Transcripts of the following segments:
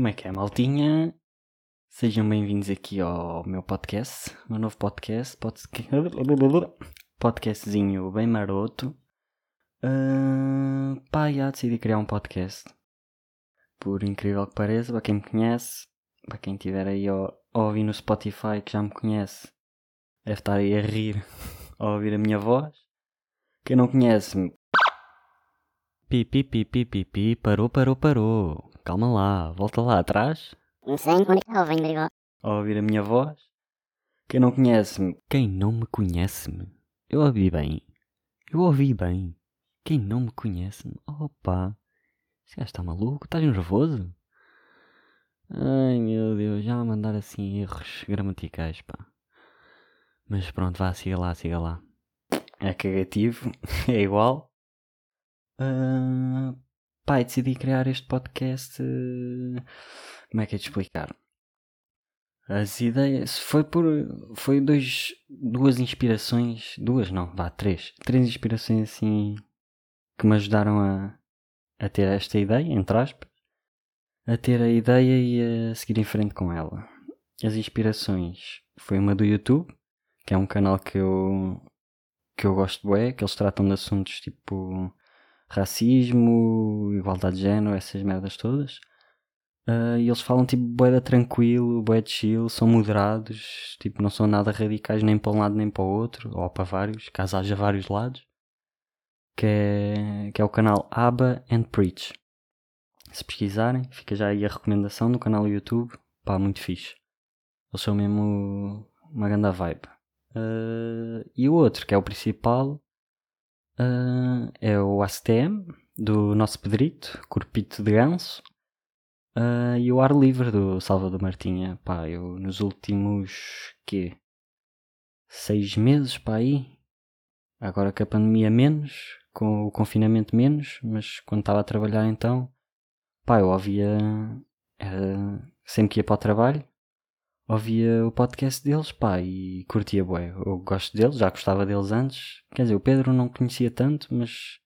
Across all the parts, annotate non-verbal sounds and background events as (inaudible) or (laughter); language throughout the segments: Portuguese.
Como é que é, maltinha? Sejam bem-vindos aqui ao meu podcast, meu novo podcast, podca- (laughs) podcastzinho bem maroto. Uh, pá, já decidi criar um podcast. Por incrível que pareça, para quem me conhece, para quem estiver aí a ouvir no Spotify que já me conhece, deve estar aí a rir (laughs) ao ouvir a minha voz. Quem não conhece-me, pi pi pi pi pi pi, parou, parou, parou. Calma lá, volta lá atrás. Não sei onde é o venho ao ouvir a minha voz. Quem não conhece-me, quem não me conhece-me, eu ouvi bem. Eu ouvi bem. Quem não me conhece-me, opa, esse gajo está maluco? Estás nervoso? Ai meu Deus, já a mandar assim erros gramaticais, pá. Mas pronto, vá, siga lá, siga lá. É cagativo, (laughs) é igual. Ah, eu decidi criar este podcast. eh, Como é que é de explicar? As ideias. Foi por. Foi dois, duas inspirações. Duas não, vá, três. Três inspirações assim. Que me ajudaram a, a ter esta ideia, entre aspas. A ter a ideia e a seguir em frente com ela. As inspirações. Foi uma do YouTube, que é um canal que eu. que eu gosto bué, que eles tratam de assuntos tipo. Racismo, igualdade de género, essas merdas todas. Ah, e eles falam tipo boeda tranquilo, boeda chill, são moderados, tipo não são nada radicais nem para um lado nem para o outro, ou para vários, caso haja vários lados. Que é, que é o canal Abba and Preach. Se pesquisarem, fica já aí a recomendação no canal do YouTube, pá, muito fixe. Eles são mesmo uma grande vibe. Ah, e o outro, que é o principal, ah, é o ACTM, do nosso Pedrito, Corpito de Ganso. Ah, e o Ar Livre do Salvador Martinha, pá, eu nos últimos quê? Seis meses para aí, agora que a pandemia menos, com o confinamento menos, mas quando estava a trabalhar então, pá, eu ouvia, era, sempre que ia para o trabalho, ouvia o podcast deles, pá, e curtia bué, eu gosto deles, já gostava deles antes, quer dizer, o Pedro não conhecia tanto, mas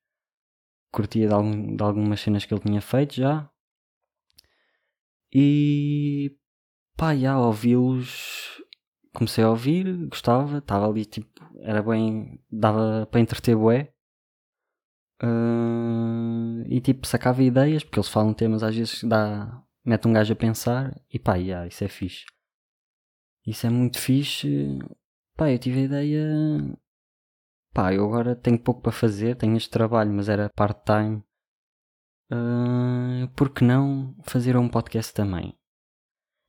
curtia de, algum- de algumas cenas que ele tinha feito já, e pá, já ouvi-los. Comecei a ouvir, gostava, estava ali tipo, era bem. dava para entreter bué. Ah, e tipo, sacava ideias, porque eles falam temas às vezes que dá. mete um gajo a pensar e pá, já, isso é fixe. Isso é muito fixe. Pá, eu tive a ideia. Pá, eu agora tenho pouco para fazer, tenho este trabalho, mas era part-time. Uh, por que não fazer um podcast também?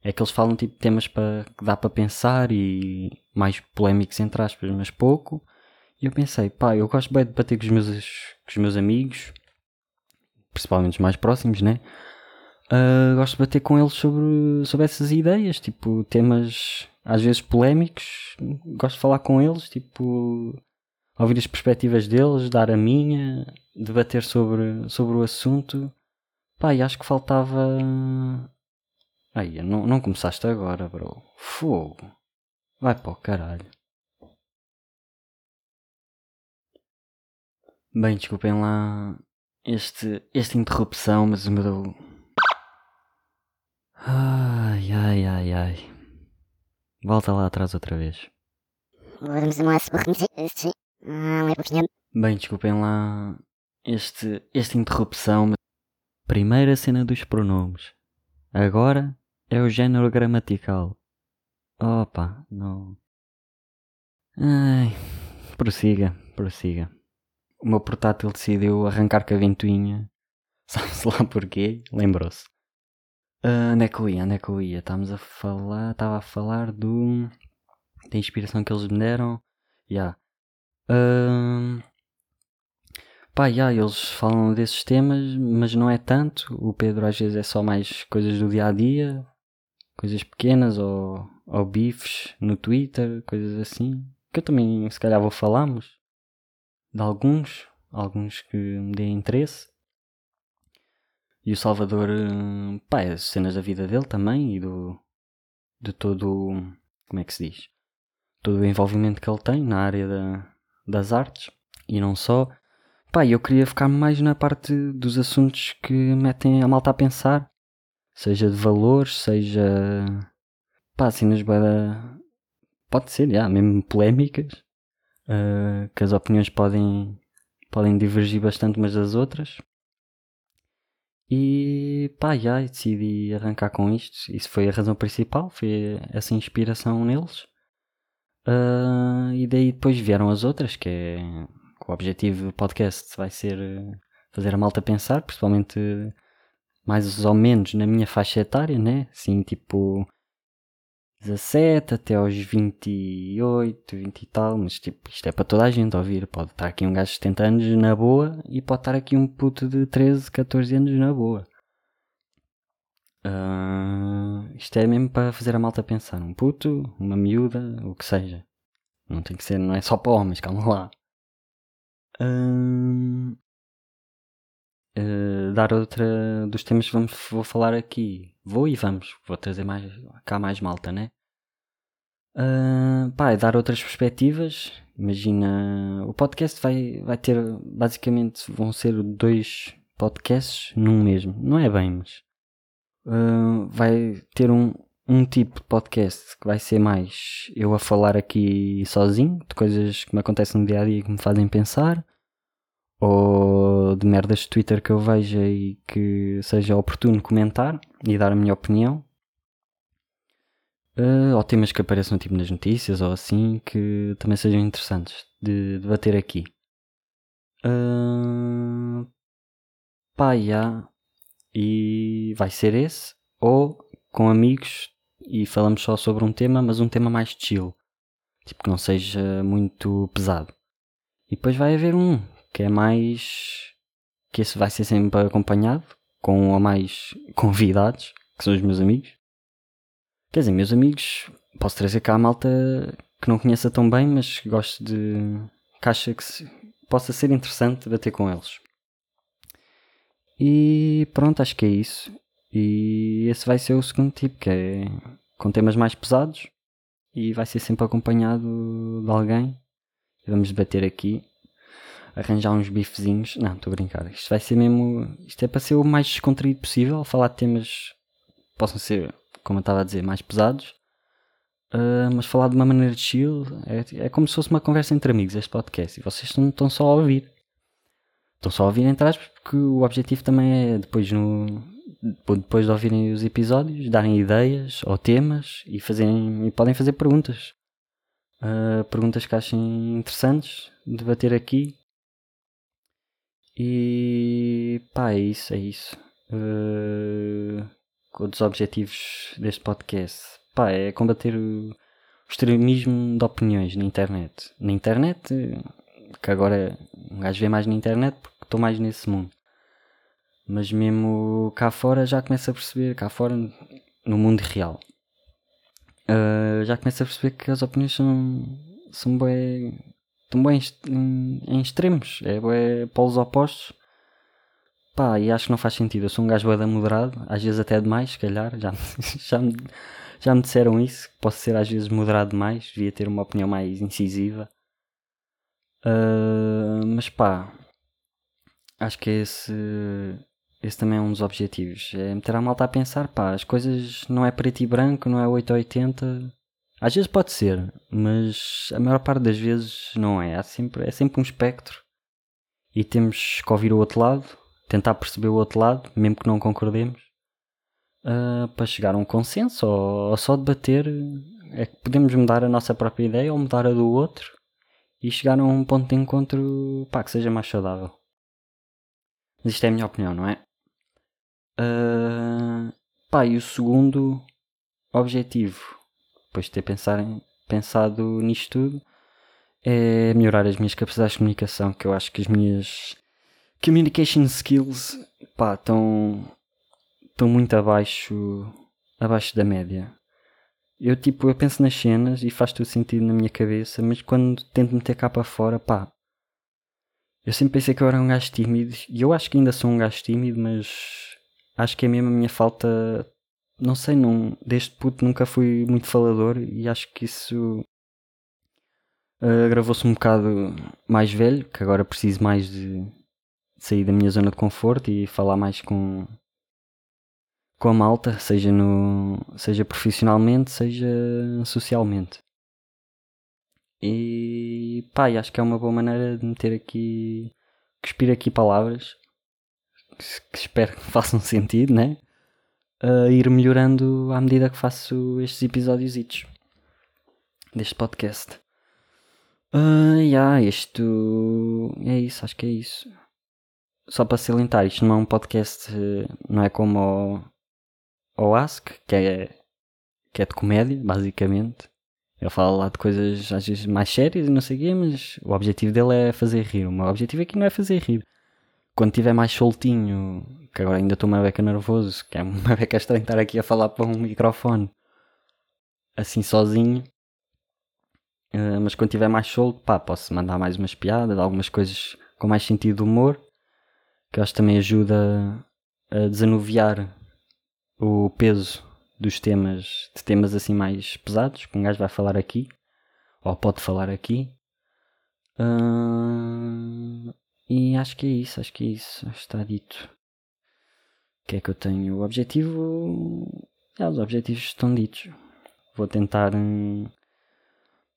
É que eles falam tipo temas para que dá para pensar e mais polémicos entre aspas, mas pouco. E eu pensei, pá, eu gosto bem de debater com os meus, com os meus amigos, principalmente os mais próximos, né? Uh, gosto de bater com eles sobre, sobre essas ideias, tipo temas às vezes polémicos. Gosto de falar com eles, tipo ouvir as perspectivas deles, dar a minha, debater sobre, sobre o assunto. Pá, e acho que faltava. Aí, não, não começaste agora, bro. Fogo. Vai para o caralho. Bem, desculpem lá este, esta interrupção, mas o meu. Ai, ai, ai, ai. Volta lá atrás outra vez. Ah, Bem, desculpem lá este, esta interrupção. Primeira cena dos pronomes. Agora é o género gramatical. Opa, não. Ai, prossiga, prossiga. O meu portátil decidiu arrancar com a ventoinha. (laughs) Sabe-se lá porquê? Lembrou-se. Ah, onde é que eu ia? Onde é que eu ia? Estávamos a falar. Estava a falar do. da inspiração que eles me deram. Já. Ahn, Pá, já, eles falam desses temas, mas não é tanto. O Pedro às vezes é só mais coisas do dia a dia, coisas pequenas ou, ou bifes no Twitter, coisas assim. Que eu também, se calhar, vou falarmos de alguns, alguns que me deem interesse. E o Salvador, hum, pá, as cenas da vida dele também e do, de todo, como é que se diz? Todo o envolvimento que ele tem na área da, das artes e não só. Pá, eu queria ficar mais na parte dos assuntos que metem a malta a pensar, seja de valores, seja. pá, cenas bada. pode ser, já, mesmo polémicas, uh, que as opiniões podem, podem divergir bastante umas das outras. E pá, já, decidi arrancar com isto. Isso foi a razão principal, foi essa inspiração neles. Uh, e daí depois vieram as outras, que é o objetivo do podcast vai ser fazer a malta pensar, principalmente mais ou menos na minha faixa etária, né? Assim, tipo 17 até aos 28, 20 e tal, mas tipo, isto é para toda a gente ouvir. Pode estar aqui um gajo de 70 anos na boa e pode estar aqui um puto de 13, 14 anos na boa. Uh, isto é mesmo para fazer a malta pensar. Um puto, uma miúda, o que seja. Não tem que ser, não é só para homens, calma lá. Uh, uh, dar outra dos temas que vamos, vou falar aqui. Vou e vamos. Vou trazer mais, cá mais malta, né? Uh, pá, é dar outras perspectivas. Imagina, o podcast vai, vai ter, basicamente, vão ser dois podcasts num mesmo. Não é bem, mas uh, vai ter um, um tipo de podcast que vai ser mais eu a falar aqui sozinho, de coisas que me acontecem no dia a dia que me fazem pensar ou de merdas de Twitter que eu veja e que seja oportuno comentar e dar a minha opinião. Uh, ou temas que apareçam tipo nas notícias ou assim que também sejam interessantes de debater aqui. Uh, pá, yeah. E vai ser esse. Ou com amigos e falamos só sobre um tema, mas um tema mais chill. Tipo que não seja muito pesado. E depois vai haver um que é mais. Que esse vai ser sempre acompanhado com ou mais (laughs) convidados, que são os meus amigos. Quer dizer, meus amigos, posso trazer cá a malta que não conheça tão bem, mas gosto de. que acha que se, possa ser interessante bater com eles. E pronto, acho que é isso. E esse vai ser o segundo tipo, que é com temas mais pesados e vai ser sempre acompanhado de alguém. Vamos debater aqui arranjar uns bifezinhos. Não, estou a brincar. Isto vai ser mesmo. Isto é para ser o mais descontraído possível. Falar de temas que possam ser, como eu estava a dizer, mais pesados. Uh, mas falar de uma maneira chill. É, é como se fosse uma conversa entre amigos este podcast. E vocês estão só a ouvir. Estão só a ouvir entre aspas, porque o objetivo também é depois no. Depois de ouvirem os episódios, darem ideias ou temas e, fazerem, e podem fazer perguntas. Uh, perguntas que achem interessantes debater aqui e pá, é isso, é isso. Uh, outros objetivos deste podcast. Pá, é combater o, o extremismo de opiniões na internet. Na internet, que agora um gajo vê mais na internet porque estou mais nesse mundo. Mas mesmo cá fora já começa a perceber, cá fora no mundo real, uh, já começa a perceber que as opiniões são, são bem bem em, em extremos, é, é polos opostos. Pá, e acho que não faz sentido. Eu sou um gajo bem moderado, às vezes até demais, se calhar. Já, (laughs) já, me, já me disseram isso. Posso ser às vezes moderado demais, devia ter uma opinião mais incisiva. Uh, mas pá, acho que esse, esse também é um dos objetivos. É meter a malta a pensar, pá, as coisas não é preto e branco, não é 8 ou 80 às vezes pode ser, mas a maior parte das vezes não é. Há sempre, é sempre um espectro e temos que ouvir o outro lado, tentar perceber o outro lado, mesmo que não concordemos, uh, para chegar a um consenso ou, ou, só debater. É que podemos mudar a nossa própria ideia ou mudar a do outro e chegar a um ponto de encontro pá, que seja mais saudável. Mas isto é a minha opinião, não é? Uh, pá, e o segundo objetivo depois de ter pensar, pensado nisto tudo, é melhorar as minhas capacidades de comunicação, que eu acho que as minhas communication skills estão, muito abaixo, abaixo da média. Eu tipo, eu penso nas cenas e faz tudo sentido na minha cabeça, mas quando tento meter cá para fora, pá, eu sempre pensei que eu era um gajo tímido e eu acho que ainda sou um gajo tímido, mas acho que é mesmo a minha falta não sei, não, desde puto nunca fui muito falador e acho que isso uh, agravou-se um bocado mais velho, que agora preciso mais de, sair da minha zona de conforto e falar mais com, com a malta, seja, no, seja profissionalmente, seja socialmente. E pá, acho que é uma boa maneira de meter aqui, cuspir aqui palavras que espero que (laughs) façam sentido, né? A ir melhorando à medida que faço estes episódios deste podcast. Uh, yeah, isto é isso, acho que é isso. Só para salientar, isto não é um podcast, não é como o, o Ask, que é, que é de comédia, basicamente. Ele fala lá de coisas às vezes mais sérias e não sei o quê, mas o objetivo dele é fazer rir. O meu objetivo aqui não é fazer rir. Quando estiver mais soltinho, que agora ainda estou uma beca nervoso, que é uma (laughs) beca estranha estar aqui a falar para um microfone assim sozinho. Uh, mas quando estiver mais solto, pá, posso mandar mais umas piadas, algumas coisas com mais sentido de humor, que eu acho que também ajuda a desanuviar o peso dos temas, de temas assim mais pesados, que um gajo vai falar aqui, ou pode falar aqui. Uh, e acho que é isso, acho que é isso, está dito. O que é que eu tenho? O objetivo. É, os objetivos estão ditos. Vou tentar hum,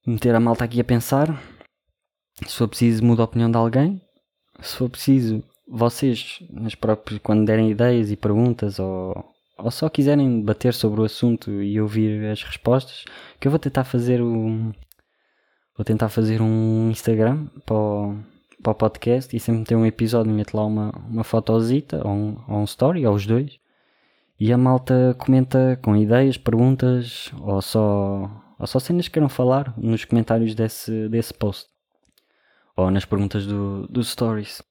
meter a malta aqui a pensar. Se for preciso, muda a opinião de alguém. Se for preciso, vocês, nas próprias, quando derem ideias e perguntas ou, ou só quiserem debater sobre o assunto e ouvir as respostas, que eu vou tentar fazer um vou tentar fazer um Instagram para o, para o podcast e sempre ter um episódio meto lá uma, uma fotozita ou um, ou um story, ou os dois. E a malta comenta com ideias, perguntas ou só, ou só cenas que queiram falar nos comentários desse, desse post. Ou nas perguntas do, dos stories.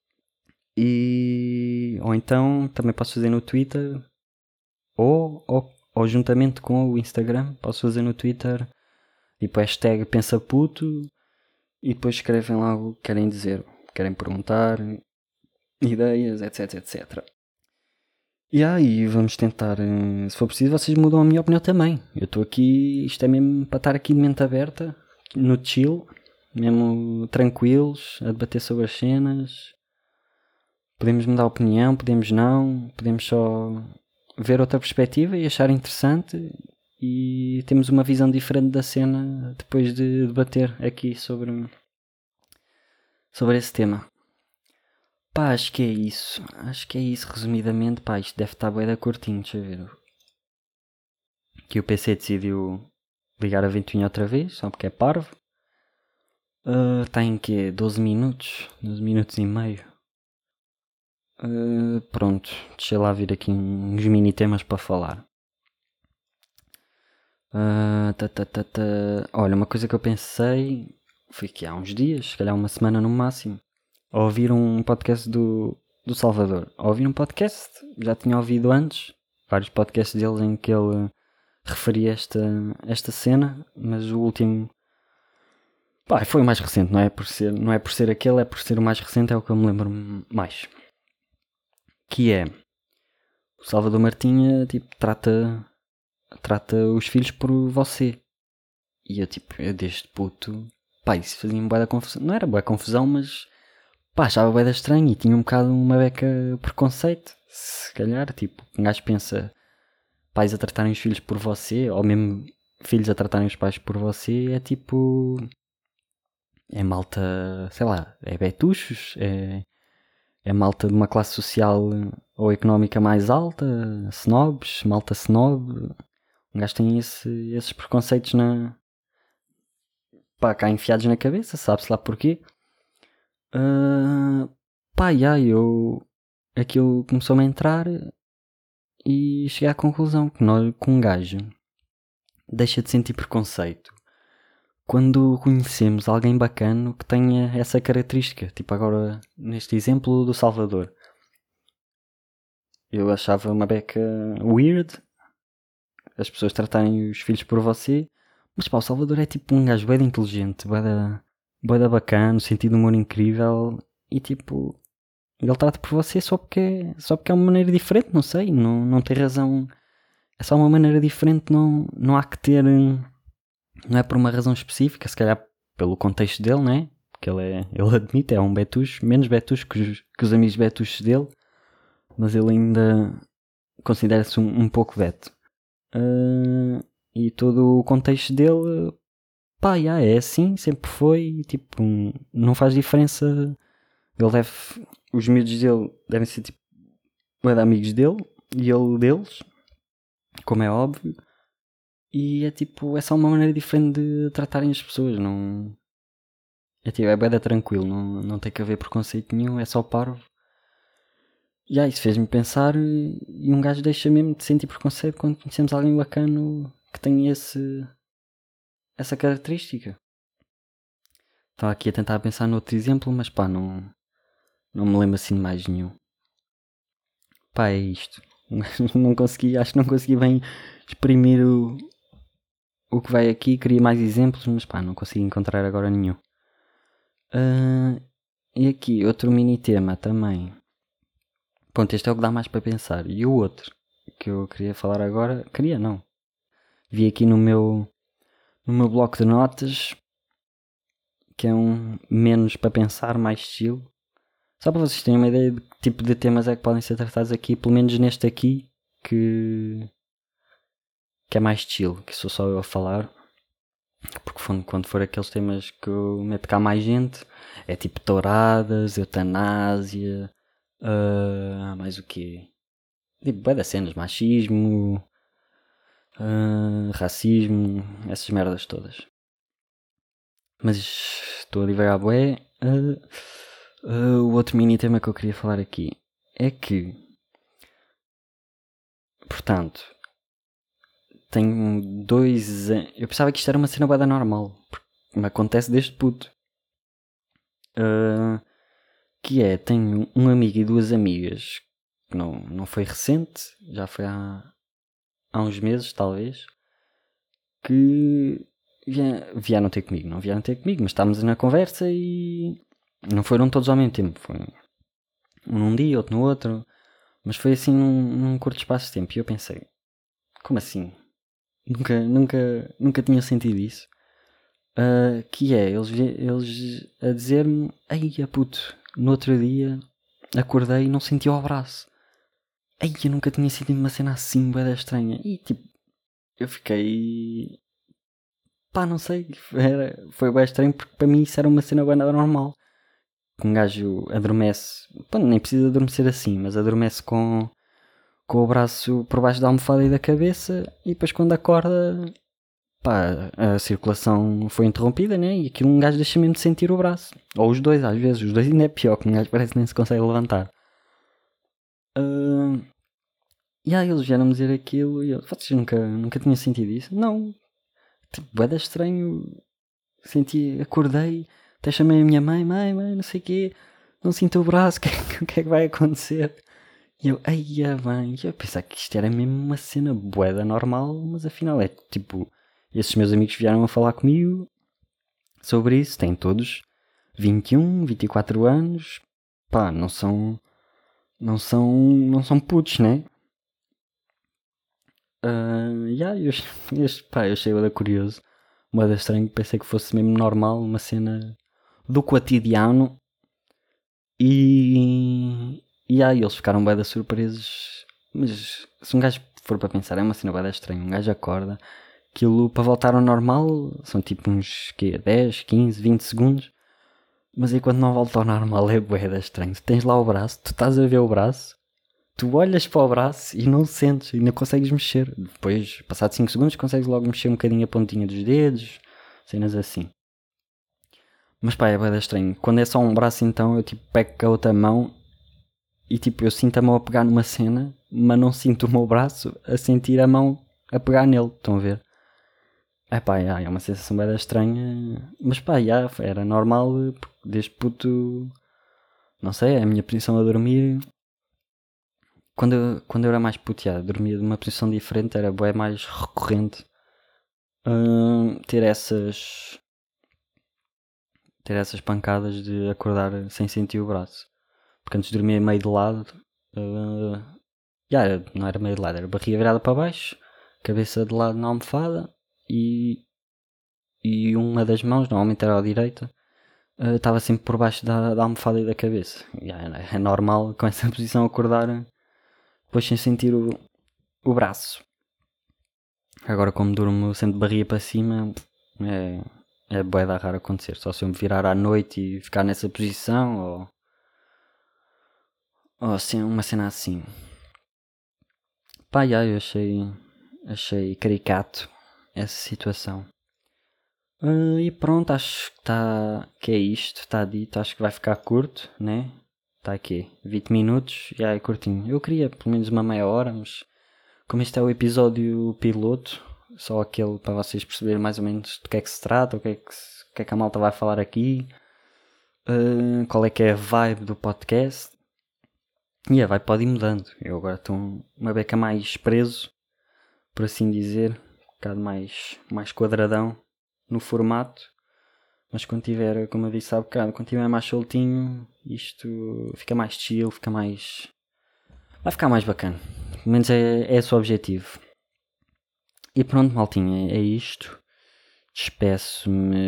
E ou então também posso fazer no Twitter ou, ou, ou juntamente com o Instagram, posso fazer no Twitter tipo hashtag pensa puto e depois escrevem lá o que querem dizer, querem perguntar, ideias, etc, etc. E aí vamos tentar, eh, se for preciso, vocês mudam a minha opinião também. Eu estou aqui, isto é mesmo para estar aqui de mente aberta, no chill, mesmo tranquilos, a debater sobre as cenas. Podemos mudar opinião, podemos não, podemos só ver outra perspectiva e achar interessante e temos uma visão diferente da cena depois de debater aqui sobre sobre esse tema. Pá, acho que é isso. Acho que é isso, resumidamente. Pá, isto deve estar bem da curtinho, deixa eu ver. Que o PC decidiu ligar a ventoinha outra vez, só porque é parvo. Uh, está em que 12 minutos? 12 minutos e meio. Uh, pronto, deixa lá vir aqui uns mini temas para falar. Uh, tá, tá, tá, tá. Olha, uma coisa que eu pensei foi que há uns dias, se calhar uma semana no máximo, a ouvir um podcast do, do Salvador. A ouvir um podcast, já tinha ouvido antes, vários podcasts deles em que ele referia esta, esta cena, mas o último pá, foi o mais recente, não é por ser, não é por ser aquele, é por ser o mais recente, é o que eu me lembro mais que é o Salvador Martinha tipo, trata, trata os filhos por você. E eu tipo, eu desde puto, pá, isso fazia-me boa confusão. Não era boa confusão, mas pá, achava boa estranho e tinha um bocado uma beca preconceito. Se calhar, tipo, um gajo pensa pais a tratarem os filhos por você, ou mesmo filhos a tratarem os pais por você, é tipo. É malta, sei lá, é betuchos, é é malta de uma classe social ou económica mais alta, snobs, malta snob. Um gajo tem esse, esses preconceitos na. Pá, cá enfiados na cabeça, sabe-se lá porquê. Uh, pá, yeah, eu. aquilo começou-me a entrar e cheguei à conclusão que, nós, que um gajo deixa de sentir preconceito quando conhecemos alguém bacana que tenha essa característica. Tipo agora, neste exemplo do Salvador. Eu achava uma beca weird as pessoas tratarem os filhos por você. Mas pá, o Salvador é tipo um gajo bem inteligente, bem da bacana, sentido de humor incrível. E tipo, ele trata por você só porque, é, só porque é uma maneira diferente, não sei, não, não tem razão. É só uma maneira diferente, não, não há que ter não é por uma razão específica, se calhar pelo contexto dele, né? Porque ele, é, ele admite, é um betucho, menos betucho que os, que os amigos betuchos dele, mas ele ainda, considera-se um, um pouco veto. Uh, e todo o contexto dele, pá, já, é assim, sempre foi, tipo, não faz diferença. Ele deve, os miúdos dele devem ser tipo, de amigos dele e ele deles, como é óbvio. E é tipo, é só uma maneira diferente de tratarem as pessoas, não. É tipo, é bem tranquilo, não, não tem que haver preconceito nenhum, é só parvo. E aí, isso fez-me pensar e um gajo deixa mesmo de sentir preconceito quando conhecemos alguém bacana que tem esse, essa característica. Estava aqui a tentar pensar noutro exemplo, mas pá, não, não me lembro assim de mais nenhum. Pá, é isto. (laughs) Não consegui, acho que não consegui bem exprimir o, o que vai aqui. Queria mais exemplos, mas pá, não consegui encontrar agora nenhum. Uh, e aqui, outro mini tema também. Pronto, este é o que dá mais para pensar. E o outro que eu queria falar agora, queria não. Vi aqui no meu no meu bloco de notas que é um menos para pensar, mais estilo. Só para vocês terem uma ideia de que tipo de temas é que podem ser tratados aqui, pelo menos neste aqui, que, que é mais estilo, que sou só eu a falar. Porque quando for aqueles temas que eu meto cá mais gente, é tipo touradas, eutanásia, Uh, mais o quê? Tipo, das cenas, machismo, uh, racismo, essas merdas todas. Mas estou a divagar bué. Uh, uh, o outro mini tema que eu queria falar aqui é que, portanto, tenho dois. Eu pensava que isto era uma cena bué normal, me acontece desde puto. Uh, que é, tenho um amigo e duas amigas, não, não foi recente, já foi há, há uns meses talvez, que vieram ter comigo, não vieram ter comigo, mas estávamos na conversa e não foram todos ao mesmo tempo, foi um num dia, outro no outro, mas foi assim num, num curto espaço de tempo e eu pensei, como assim? Nunca, nunca, nunca tinha sentido isso. Uh, que é, eles, eles a dizer-me, ai puto, no outro dia acordei e não senti o abraço. Ai, eu nunca tinha sentido uma cena assim, bem estranha. E tipo, eu fiquei. pá, não sei. Era, foi bem estranho porque para mim isso era uma cena bem normal. Um gajo adormece. Pá, nem precisa adormecer assim, mas adormece com, com o braço por baixo da almofada e da cabeça e depois quando acorda pá, a circulação foi interrompida, né? E aquilo um gajo deixa mesmo de sentir o braço. Ou os dois, às vezes. Os dois ainda é pior, que um gajo parece que nem se consegue levantar. Uh... E aí eles vieram-me dizer aquilo e eu, vocês nunca, nunca tinham sentido isso? Não. Tipo, é estranho. Senti, acordei, até chamei a minha mãe, mãe, mãe, não sei o quê. Não sinto o braço, (laughs) o que, é que vai acontecer? E eu, ai, bem, eu pensava que isto era mesmo uma cena boeda normal, mas afinal é tipo esses meus amigos vieram a falar comigo sobre isso. Têm todos 21, 24 anos. Pá, não são. Não são. Não são putos, né? Uh, yeah, eu, (laughs) pá, eu achei da curioso. Moeda estranho, pensei que fosse mesmo normal, uma cena do cotidiano. E. E aí eles ficaram bem surpresos. Mas se um gajo for para pensar, é uma cena bem estranha. Um gajo acorda aquilo para voltar ao normal são tipo uns que 10, 15, 20 segundos. Mas aí quando não volta ao normal é boeda estranho. Tens lá o braço, tu estás a ver o braço, tu olhas para o braço e não sentes, e não consegues mexer. Depois, passado 5 segundos, consegues logo mexer um bocadinho a pontinha dos dedos, cenas assim. Mas pá, é boeda estranho. Quando é só um braço então eu tipo pego com a outra mão e tipo eu sinto a mão a pegar numa cena, mas não sinto o meu braço a sentir a mão a pegar nele. Estão a ver? É pá, é uma sensação bem estranha, mas pá, yeah, era normal, desde puto, não sei, é a minha posição a dormir. Quando eu, quando eu era mais puto, yeah, dormia de uma posição diferente, era bem mais recorrente uh, ter essas ter essas pancadas de acordar sem sentir o braço. Porque antes dormia meio de lado, uh, não era meio de lado, era barriga virada para baixo, cabeça de lado na almofada e, e uma das mãos, normalmente era a direita, uh, estava sempre por baixo da, da almofada e da cabeça. E é, é normal com essa (laughs) posição acordar depois sem sentir o, o braço. Agora, como durmo sempre de barriga para cima, é, é bué da raro acontecer. Só se eu me virar à noite e ficar nessa posição, ou, ou assim, uma cena assim. Pá, já, eu achei, achei caricato essa situação. Uh, e pronto, acho que, tá, que é isto, está dito. Acho que vai ficar curto, né? Está aqui, 20 minutos, e aí curtinho. Eu queria pelo menos uma meia hora, mas como este é o episódio piloto, só aquele para vocês perceberem mais ou menos do que é que se trata, o que é que, que, é que a malta vai falar aqui, uh, qual é que é a vibe do podcast. E vibe pode ir mudando. Eu agora estou uma beca mais preso, por assim dizer, bocado mais, mais quadradão no formato. Mas quando tiver, como eu disse há bocado, quando tiver mais soltinho, isto fica mais chill, fica mais. Vai ficar mais bacana. Pelo menos é, é esse o objetivo. E pronto, maltinha, é isto. Despeço-me.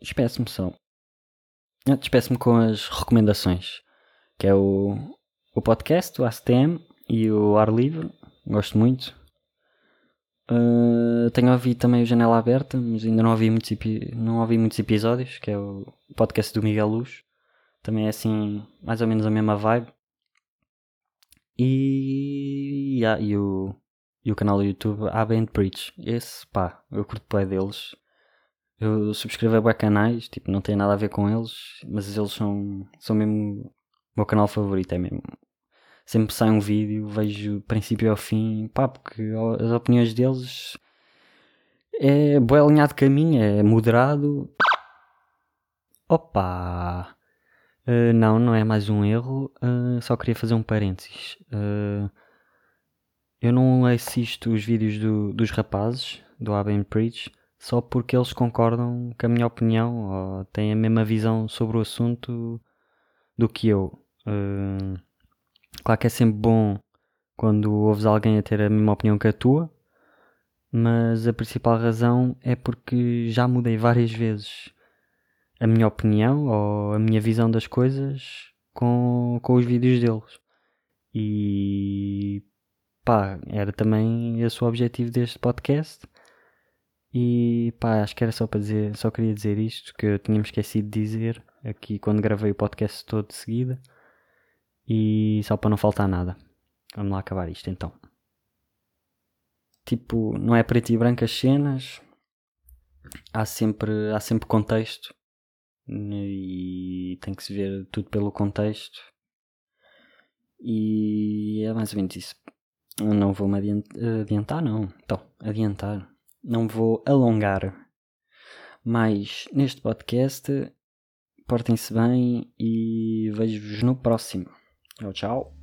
Despeço-me só. Despeço-me com as recomendações. Que é o, o podcast, o ACTM e o Ar Livre. Gosto muito. Uh, tenho ouvido também o Janela Aberta, mas ainda não ouvi, muitos não ouvi muitos episódios, que é o podcast do Miguel Luz. Também é assim, mais ou menos a mesma vibe. E, yeah, e, o, e o canal do YouTube Abba and Preach. Esse, pá, eu curto bem deles. Eu subscrevo a canais, tipo, não tem nada a ver com eles, mas eles são, são mesmo o meu canal favorito, é mesmo. Sempre sai um vídeo, vejo princípio ao fim, pá, porque as opiniões deles é boa linha de caminho, é moderado. Opa! Uh, não, não é mais um erro. Uh, só queria fazer um parênteses. Uh, eu não assisto os vídeos do, dos rapazes do Aben Preach só porque eles concordam com a minha opinião ou têm a mesma visão sobre o assunto do que eu. Claro que é sempre bom quando ouves alguém a ter a mesma opinião que a tua, mas a principal razão é porque já mudei várias vezes a minha opinião ou a minha visão das coisas com, com os vídeos deles. E pá, era também esse o objetivo deste podcast. E pá, acho que era só para dizer, só queria dizer isto que eu tinha me esquecido de dizer aqui quando gravei o podcast todo de seguida. E só para não faltar nada. Vamos lá acabar isto então. Tipo, não é preto e branco as cenas. Há sempre, há sempre contexto e tem que se ver tudo pelo contexto. E é mais ou menos isso. Não vou me adiantar, não. Então, adiantar. Não vou alongar mais neste podcast. Portem-se bem e vejo-vos no próximo. Tchau, tchau.